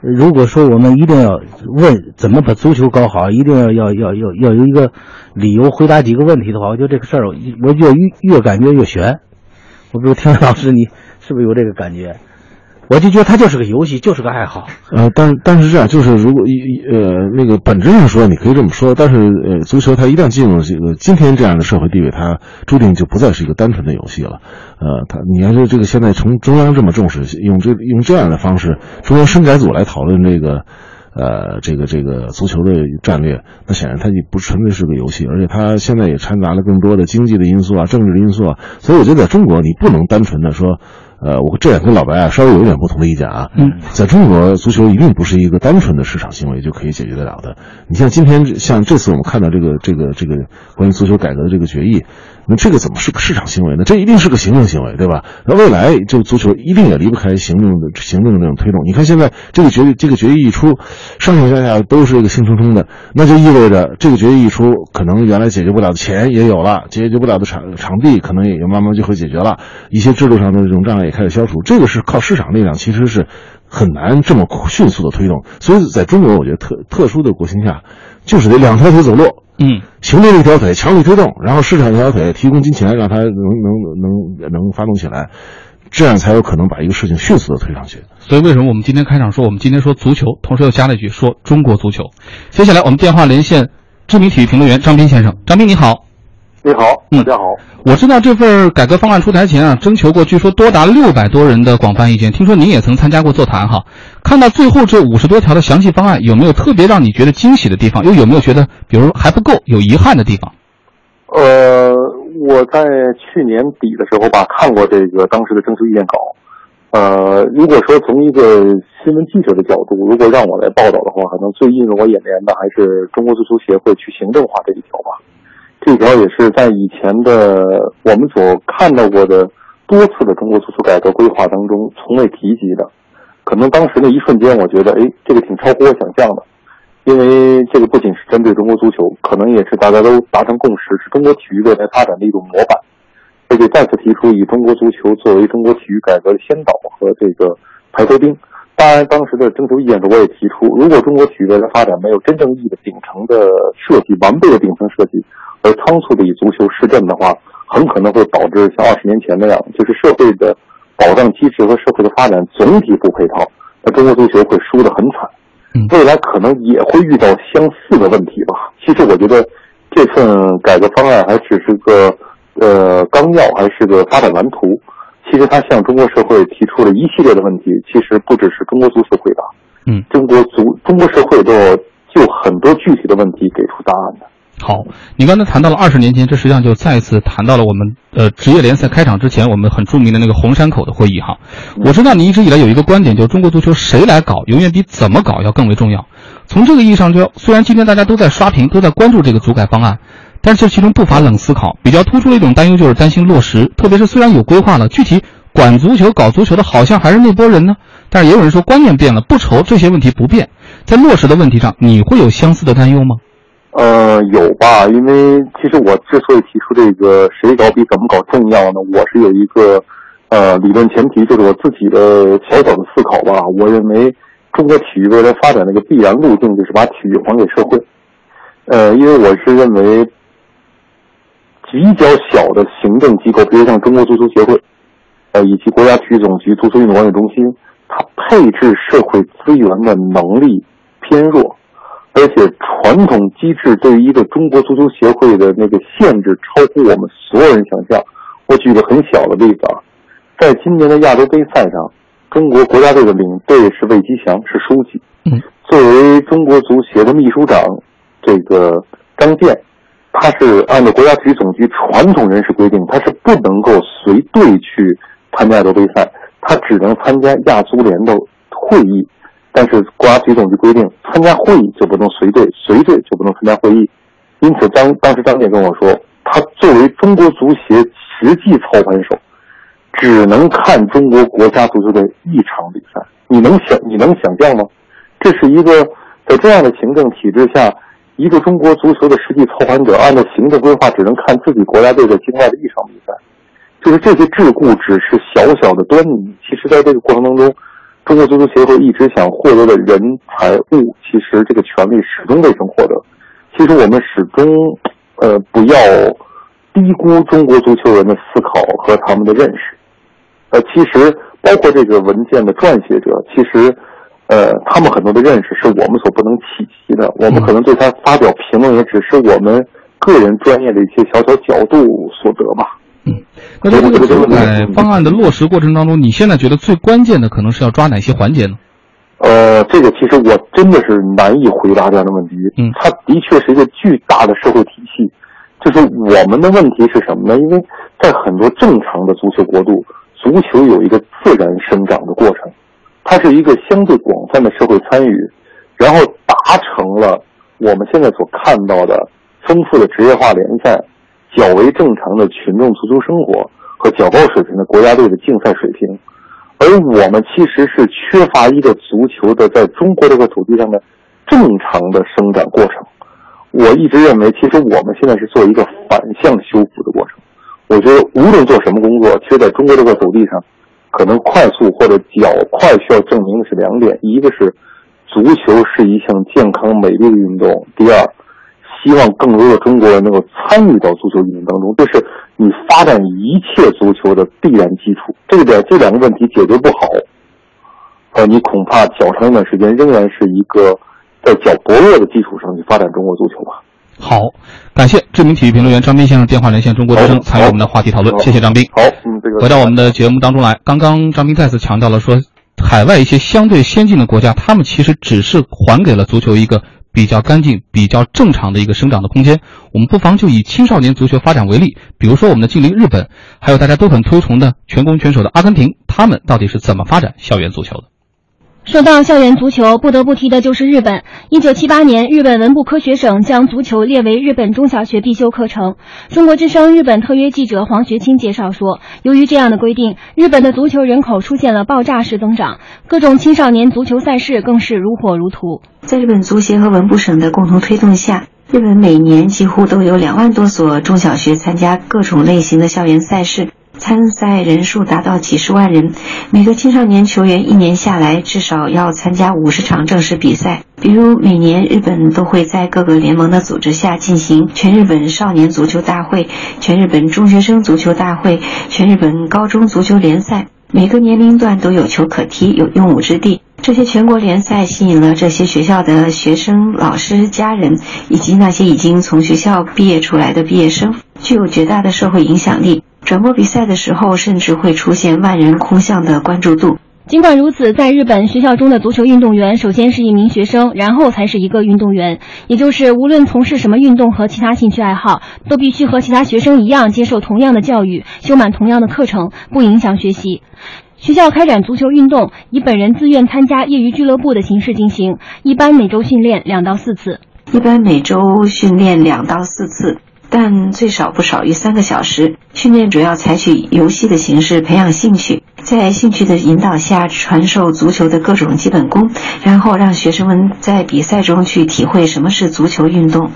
如果说我们一定要问怎么把足球搞好，一定要要要要要有一个理由回答几个问题的话，我觉得这个事儿我越越感觉越悬。我不知道田老师你是不是有这个感觉？我就觉得它就是个游戏，就是个爱好。呃，但但是这样，就是如果一呃那个本质上说，你可以这么说，但是呃，足球它一旦进入这个今天这样的社会地位，它注定就不再是一个单纯的游戏了。呃，它你要是这个现在从中央这么重视，用这用这样的方式，中央深改组来讨论这个。呃，这个这个足球的战略，那显然它也不纯粹是个游戏，而且它现在也掺杂了更多的经济的因素啊、政治的因素啊，所以我觉得在中国，你不能单纯的说。呃，我这点跟老白啊稍微有一点不同的意见啊。嗯，在中国，足球一定不是一个单纯的市场行为就可以解决得了的。你像今天，像这次我们看到这个这个这个关于足球改革的这个决议，那这个怎么是个市场行为呢？这一定是个行政行为，对吧？那未来就足球一定也离不开行政的行政的那种推动。你看现在这个决议这个决议一出，上上下下都是一个兴冲冲的，那就意味着这个决议一出，可能原来解决不了的钱也有了，解决不了的场场地可能也慢慢就会解决了，一些制度上的这种障碍。也开始消除，这个是靠市场力量，其实是很难这么迅速的推动。所以，在中国，我觉得特特殊的国情下，就是得两条腿走路，嗯，行政一条腿强力推动，然后市场一条腿提供金钱，让它能能能能发动起来，这样才有可能把一个事情迅速的推上去。所以，为什么我们今天开场说我们今天说足球，同时又加了一句说中国足球？接下来我们电话连线知名体育评论员张斌先生，张斌你好。你好，大家好。我知道这份改革方案出台前啊，征求过据说多达六百多人的广泛意见。听说您也曾参加过座谈哈，看到最后这五十多条的详细方案，有没有特别让你觉得惊喜的地方？又有没有觉得，比如还不够、有遗憾的地方？呃，我在去年底的时候吧，看过这个当时的征求意见稿。呃，如果说从一个新闻记者的角度，如果让我来报道的话，可能最映入我眼帘的还是中国足球协会去行政化这一条吧。这条也是在以前的我们所看到过的多次的中国足球改革规划当中从未提及的，可能当时那一瞬间，我觉得，哎，这个挺超乎我想象的，因为这个不仅是针对中国足球，可能也是大家都达成共识，是中国体育未来发展的一种模板，而且再次提出以中国足球作为中国体育改革的先导和这个排头兵。当然，当时的征求意见中，我也提出，如果中国体育未来发展没有真正意义的顶层的设计，完备的顶层设计。而仓促的以足球施政的话，很可能会导致像二十年前那样，就是社会的保障机制和社会的发展总体不配套，那中国足球会输得很惨。未来可能也会遇到相似的问题吧。其实我觉得这份改革方案还只是个呃纲要，还是个发展蓝图。其实它向中国社会提出了一系列的问题，其实不只是中国足球回答，嗯，中国足中国社会都要就很多具体的问题给出答案的。好，你刚才谈到了二十年前，这实际上就再一次谈到了我们呃职业联赛开场之前，我们很著名的那个红山口的会议哈。我知道你一直以来有一个观点，就是中国足球谁来搞，永远比怎么搞要更为重要。从这个意义上就，虽然今天大家都在刷屏，都在关注这个足改方案，但是这其中不乏冷思考。比较突出的一种担忧就是担心落实，特别是虽然有规划了，具体管足球、搞足球的好像还是那波人呢。但是也有人说观念变了，不愁这些问题不变，在落实的问题上，你会有相似的担忧吗？呃，有吧，因为其实我之所以提出这个谁搞比怎么搞重要呢，我是有一个呃理论前提，就是我自己的小小的思考吧。我认为中国体育未来发展的一个必然路径就是把体育还给社会。呃，因为我是认为比较小的行政机构，比如像中国足球协会，呃，以及国家体育总局足球运动管理中心，它配置社会资源的能力偏弱。而且传统机制对于一个中国足球协会的那个限制超乎我们所有人想象。我举个很小的例子啊，在今年的亚洲杯赛上，中国国家队的领队是魏吉祥，是书记。嗯，作为中国足协的秘书长，这个张健，他是按照国家体育总局传统人事规定，他是不能够随队去参加亚洲杯赛，他只能参加亚足联的会议。但是国家体育总局规定，参加会议就不能随队，随队就不能参加会议。因此，张当时张健跟我说，他作为中国足协实际操盘手，只能看中国国家足球队一场比赛。你能想你能想象吗？这是一个在这样的行政体制下，一个中国足球的实际操盘者，按照行政规划，只能看自己国家队的境外的一场比赛。就是这些桎梏只是小小的端倪，其实在这个过程当中。中国足球协会一直想获得的人财物，其实这个权利始终未曾获得。其实我们始终，呃，不要低估中国足球人的思考和他们的认识。呃，其实包括这个文件的撰写者，其实，呃，他们很多的认识是我们所不能企及的。我们可能对他发表评论，也只是我们个人专业的一些小小角度所得吧。那在这个足改方案的落实过程当中，你现在觉得最关键的可能是要抓哪些环节呢？呃，这个其实我真的是难以回答这样的问题。嗯，它的确是一个巨大的社会体系。就是我们的问题是什么呢？因为在很多正常的足球国度，足球有一个自然生长的过程，它是一个相对广泛的社会参与，然后达成了我们现在所看到的丰富的职业化联赛。较为正常的群众足球生活和较高水平的国家队的竞赛水平，而我们其实是缺乏一个足球的在中国这个土地上的正常的生长过程。我一直认为，其实我们现在是做一个反向修复的过程。我觉得无论做什么工作，其实在中国这块土地上，可能快速或者较快需要证明的是两点：一个是足球是一项健康美丽的运动；第二。希望更多的中国人能够参与到足球运动当中，这是你发展一切足球的必然基础。这个点，这两个问题解决不好，呃，你恐怕较长一段时间仍然是一个在较薄弱的基础上去发展中国足球吧。好，感谢知名体育评论员张斌先生电话连线中国之声参与我们的话题讨论，谢谢张斌。好，嗯，这个回到我们的节目当中来，刚刚张斌再次强调了说，海外一些相对先进的国家，他们其实只是还给了足球一个。比较干净、比较正常的一个生长的空间，我们不妨就以青少年足球发展为例，比如说我们的近邻日本，还有大家都很推崇的全攻全守的阿根廷，他们到底是怎么发展校园足球的？说到校园足球，不得不提的就是日本。一九七八年，日本文部科学省将足球列为日本中小学必修课程。中国之声日本特约记者黄学清介绍说，由于这样的规定，日本的足球人口出现了爆炸式增长，各种青少年足球赛事更是如火如荼。在日本足协和文部省的共同推动下，日本每年几乎都有两万多所中小学参加各种类型的校园赛事。参赛人数达到几十万人，每个青少年球员一年下来至少要参加五十场正式比赛。比如，每年日本都会在各个联盟的组织下进行全日本少年足球大会、全日本中学生足球大会、全日本高中足球联赛，每个年龄段都有球可踢，有用武之地。这些全国联赛吸引了这些学校的学生、老师、家人，以及那些已经从学校毕业出来的毕业生，具有绝大的社会影响力。转播比赛的时候，甚至会出现万人空巷的关注度。尽管如此，在日本学校中的足球运动员首先是一名学生，然后才是一个运动员，也就是无论从事什么运动和其他兴趣爱好，都必须和其他学生一样接受同样的教育，修满同样的课程，不影响学习。学校开展足球运动以本人自愿参加业余俱乐部的形式进行，一般每周训练两到四次。一般每周训练两到四次。但最少不少于三个小时。训练主要采取游戏的形式培养兴趣，在兴趣的引导下传授足球的各种基本功，然后让学生们在比赛中去体会什么是足球运动。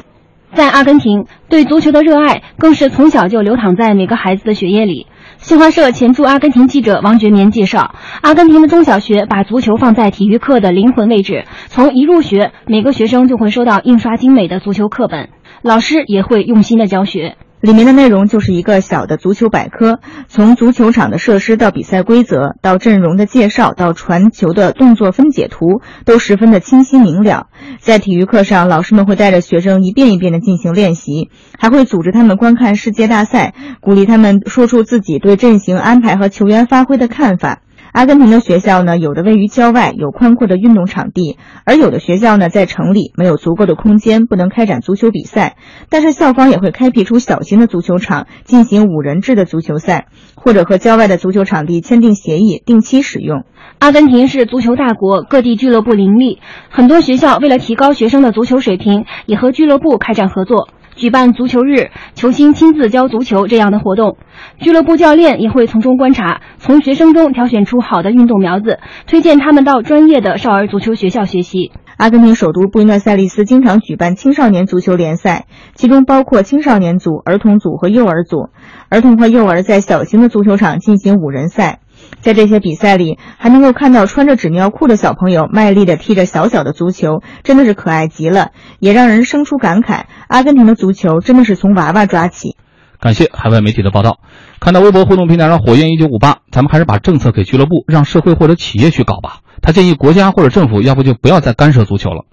在阿根廷，对足球的热爱更是从小就流淌在每个孩子的血液里。新华社前驻阿根廷记者王觉眠介绍，阿根廷的中小学把足球放在体育课的灵魂位置，从一入学，每个学生就会收到印刷精美的足球课本。老师也会用心的教学，里面的内容就是一个小的足球百科，从足球场的设施到比赛规则，到阵容的介绍，到传球的动作分解图，都十分的清晰明了。在体育课上，老师们会带着学生一遍一遍的进行练习，还会组织他们观看世界大赛，鼓励他们说出自己对阵型安排和球员发挥的看法。阿根廷的学校呢，有的位于郊外，有宽阔的运动场地；而有的学校呢，在城里，没有足够的空间，不能开展足球比赛。但是校方也会开辟出小型的足球场，进行五人制的足球赛，或者和郊外的足球场地签订协议，定期使用。阿根廷是足球大国，各地俱乐部林立，很多学校为了提高学生的足球水平，也和俱乐部开展合作。举办足球日、球星亲自教足球这样的活动，俱乐部教练也会从中观察，从学生中挑选出好的运动苗子，推荐他们到专业的少儿足球学校学习。阿根廷首都布宜诺斯艾利斯经常举办青少年足球联赛，其中包括青少年组、儿童组和幼儿组。儿童和幼儿在小型的足球场进行五人赛。在这些比赛里，还能够看到穿着纸尿裤的小朋友卖力地踢着小小的足球，真的是可爱极了，也让人生出感慨：阿根廷的足球真的是从娃娃抓起。感谢海外媒体的报道。看到微博互动平台上火焰一九五八，咱们还是把政策给俱乐部，让社会或者企业去搞吧。他建议国家或者政府，要不就不要再干涉足球了。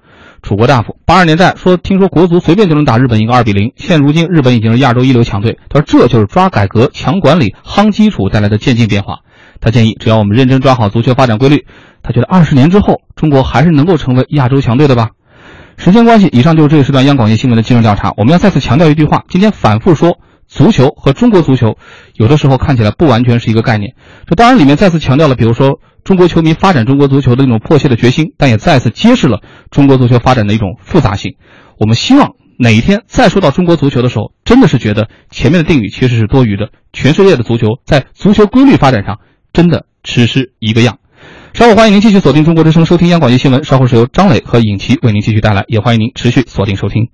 楚国大夫八十年代说，听说国足随便就能打日本一个二比零。现如今，日本已经是亚洲一流强队。他说，这就是抓改革、强管理、夯基础带来的渐进变化。他建议，只要我们认真抓好足球发展规律，他觉得二十年之后，中国还是能够成为亚洲强队的吧。时间关系，以上就是这个时段央广夜新闻的今日调查。我们要再次强调一句话：今天反复说足球和中国足球，有的时候看起来不完全是一个概念。这当然里面再次强调了，比如说中国球迷发展中国足球的那种迫切的决心，但也再次揭示了中国足球发展的一种复杂性。我们希望哪一天再说到中国足球的时候，真的是觉得前面的定语其实是多余的。全世界的足球在足球规律发展上。真的只是一个样。稍后欢迎您继续锁定中国之声，收听央广夜新闻。稍后是由张磊和尹奇为您继续带来，也欢迎您持续锁定收听。